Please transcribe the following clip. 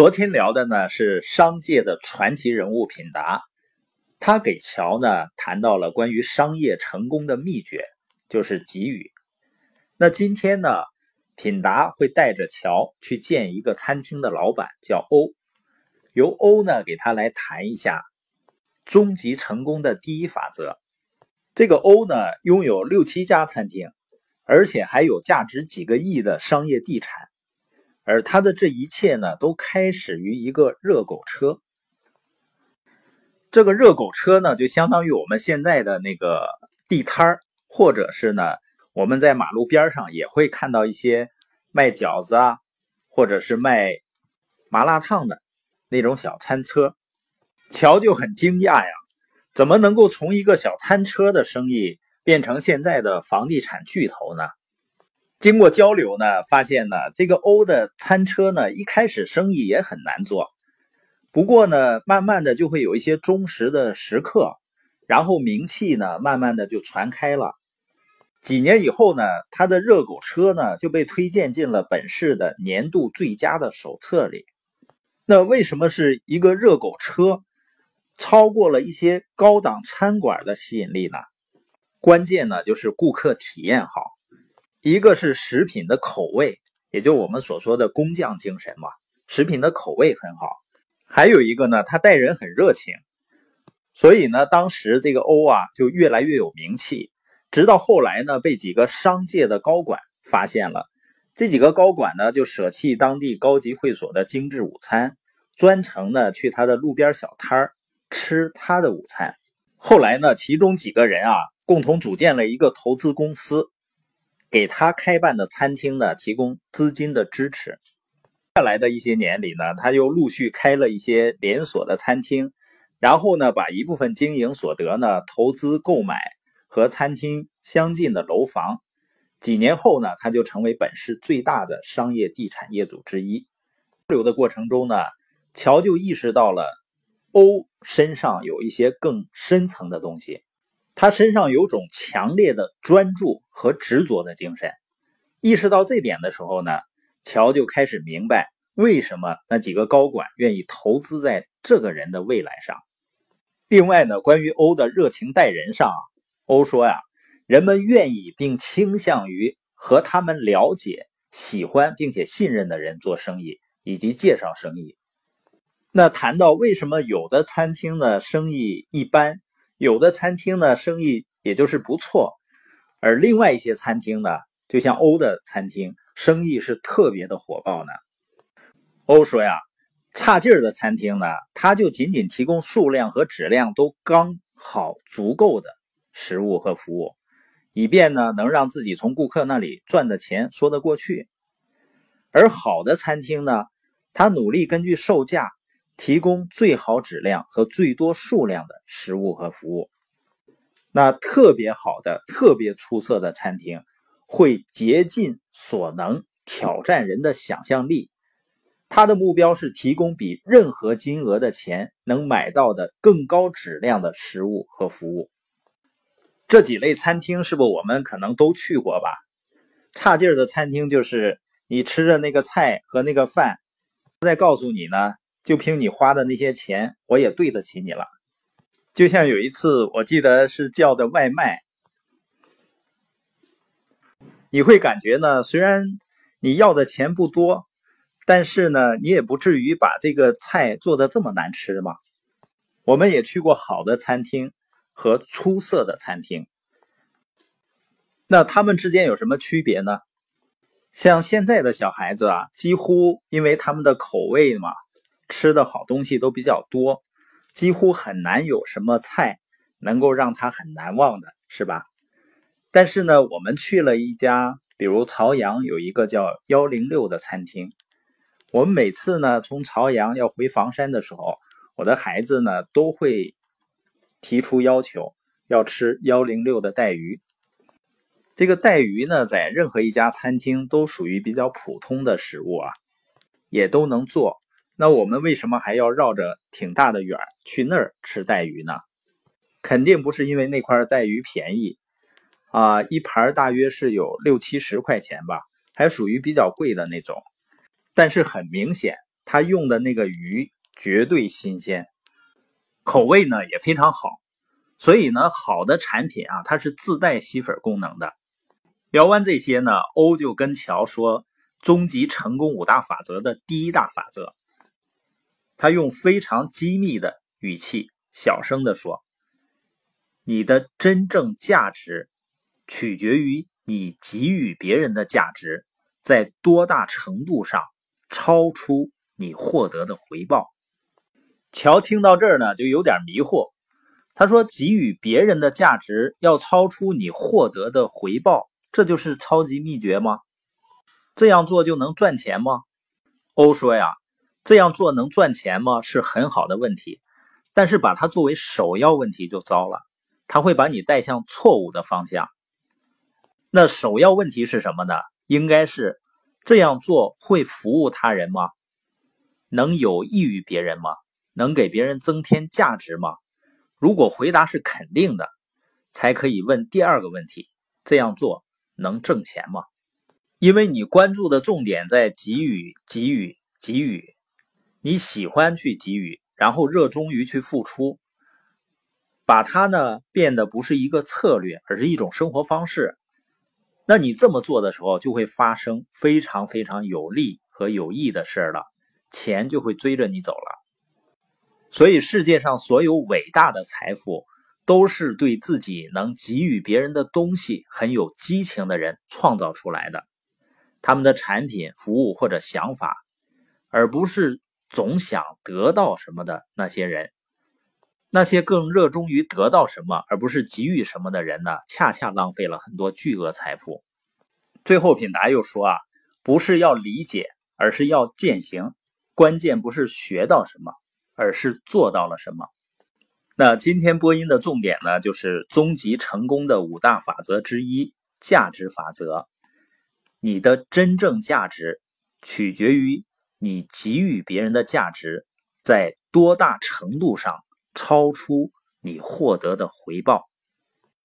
昨天聊的呢是商界的传奇人物品达，他给乔呢谈到了关于商业成功的秘诀，就是给予。那今天呢，品达会带着乔去见一个餐厅的老板，叫欧，由欧呢给他来谈一下终极成功的第一法则。这个欧呢拥有六七家餐厅，而且还有价值几个亿的商业地产。而他的这一切呢，都开始于一个热狗车。这个热狗车呢，就相当于我们现在的那个地摊儿，或者是呢，我们在马路边上也会看到一些卖饺子啊，或者是卖麻辣烫的那种小餐车。乔就很惊讶呀，怎么能够从一个小餐车的生意变成现在的房地产巨头呢？经过交流呢，发现呢，这个欧的餐车呢，一开始生意也很难做，不过呢，慢慢的就会有一些忠实的食客，然后名气呢，慢慢的就传开了。几年以后呢，他的热狗车呢，就被推荐进了本市的年度最佳的手册里。那为什么是一个热狗车，超过了一些高档餐馆的吸引力呢？关键呢，就是顾客体验好。一个是食品的口味，也就我们所说的工匠精神嘛，食品的口味很好。还有一个呢，他待人很热情，所以呢，当时这个欧啊就越来越有名气。直到后来呢，被几个商界的高管发现了，这几个高管呢就舍弃当地高级会所的精致午餐，专程呢去他的路边小摊儿吃他的午餐。后来呢，其中几个人啊共同组建了一个投资公司。给他开办的餐厅呢，提供资金的支持。下来的一些年里呢，他又陆续开了一些连锁的餐厅，然后呢，把一部分经营所得呢，投资购买和餐厅相近的楼房。几年后呢，他就成为本市最大的商业地产业主之一。交流的过程中呢，乔就意识到了欧身上有一些更深层的东西。他身上有种强烈的专注和执着的精神。意识到这点的时候呢，乔就开始明白为什么那几个高管愿意投资在这个人的未来上。另外呢，关于欧的热情待人上，欧说呀，人们愿意并倾向于和他们了解、喜欢并且信任的人做生意，以及介绍生意。那谈到为什么有的餐厅呢生意一般？有的餐厅呢，生意也就是不错，而另外一些餐厅呢，就像欧的餐厅，生意是特别的火爆呢。欧说呀，差劲儿的餐厅呢，它就仅仅提供数量和质量都刚好足够的食物和服务，以便呢能让自己从顾客那里赚的钱说得过去。而好的餐厅呢，他努力根据售价。提供最好质量和最多数量的食物和服务。那特别好的、特别出色的餐厅，会竭尽所能挑战人的想象力。他的目标是提供比任何金额的钱能买到的更高质量的食物和服务。这几类餐厅是不我们可能都去过吧？差劲儿的餐厅就是你吃的那个菜和那个饭，再告诉你呢。就凭你花的那些钱，我也对得起你了。就像有一次，我记得是叫的外卖，你会感觉呢，虽然你要的钱不多，但是呢，你也不至于把这个菜做的这么难吃嘛。我们也去过好的餐厅和出色的餐厅，那他们之间有什么区别呢？像现在的小孩子啊，几乎因为他们的口味嘛。吃的好东西都比较多，几乎很难有什么菜能够让他很难忘的，是吧？但是呢，我们去了一家，比如朝阳有一个叫幺零六的餐厅，我们每次呢从朝阳要回房山的时候，我的孩子呢都会提出要求要吃幺零六的带鱼。这个带鱼呢，在任何一家餐厅都属于比较普通的食物啊，也都能做。那我们为什么还要绕着挺大的远去那儿吃带鱼呢？肯定不是因为那块带鱼便宜啊，一盘大约是有六七十块钱吧，还属于比较贵的那种。但是很明显，他用的那个鱼绝对新鲜，口味呢也非常好。所以呢，好的产品啊，它是自带吸粉功能的。聊完这些呢，欧就跟乔说，终极成功五大法则的第一大法则。他用非常机密的语气，小声的说：“你的真正价值，取决于你给予别人的价值在多大程度上超出你获得的回报。”乔听到这儿呢，就有点迷惑。他说：“给予别人的价值要超出你获得的回报，这就是超级秘诀吗？这样做就能赚钱吗？”欧说：“呀，这样做能赚钱吗？是很好的问题，但是把它作为首要问题就糟了，它会把你带向错误的方向。那首要问题是什么呢？应该是这样做会服务他人吗？能有益于别人吗？能给别人增添价值吗？”如果回答是肯定的，才可以问第二个问题：这样做能挣钱吗？因为你关注的重点在给予、给予、给予，你喜欢去给予，然后热衷于去付出，把它呢变得不是一个策略，而是一种生活方式。那你这么做的时候，就会发生非常非常有利和有益的事了，钱就会追着你走了。所以，世界上所有伟大的财富，都是对自己能给予别人的东西很有激情的人创造出来的。他们的产品、服务或者想法，而不是总想得到什么的那些人。那些更热衷于得到什么，而不是给予什么的人呢？恰恰浪费了很多巨额财富。最后，品达又说啊，不是要理解，而是要践行。关键不是学到什么。而是做到了什么？那今天播音的重点呢，就是终极成功的五大法则之一——价值法则。你的真正价值取决于你给予别人的价值在多大程度上超出你获得的回报。